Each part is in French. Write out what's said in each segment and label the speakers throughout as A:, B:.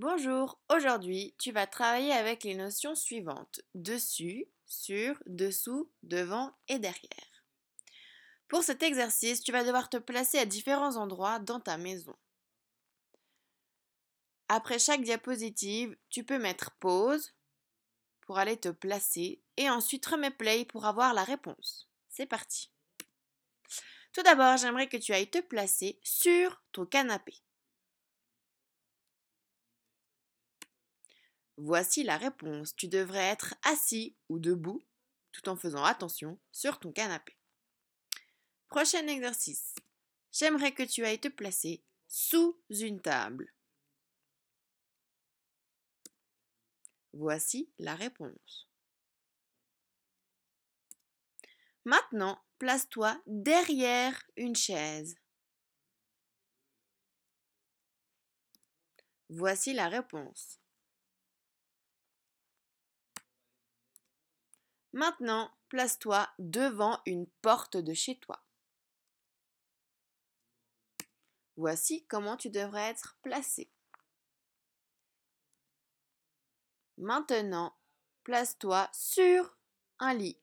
A: Bonjour, aujourd'hui tu vas travailler avec les notions suivantes dessus, sur, dessous, devant et derrière. Pour cet exercice, tu vas devoir te placer à différents endroits dans ta maison. Après chaque diapositive, tu peux mettre pause pour aller te placer et ensuite remets play pour avoir la réponse. C'est parti. Tout d'abord, j'aimerais que tu ailles te placer sur ton canapé. Voici la réponse. Tu devrais être assis ou debout, tout en faisant attention, sur ton canapé. Prochain exercice. J'aimerais que tu ailles te placer sous une table. Voici la réponse. Maintenant, place-toi derrière une chaise. Voici la réponse. Maintenant, place-toi devant une porte de chez toi. Voici comment tu devrais être placé. Maintenant, place-toi sur un lit.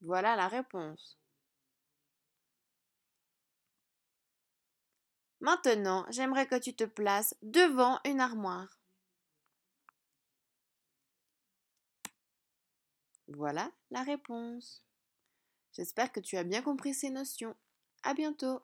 A: Voilà la réponse. Maintenant, j'aimerais que tu te places devant une armoire. Voilà la réponse. J'espère que tu as bien compris ces notions. À bientôt!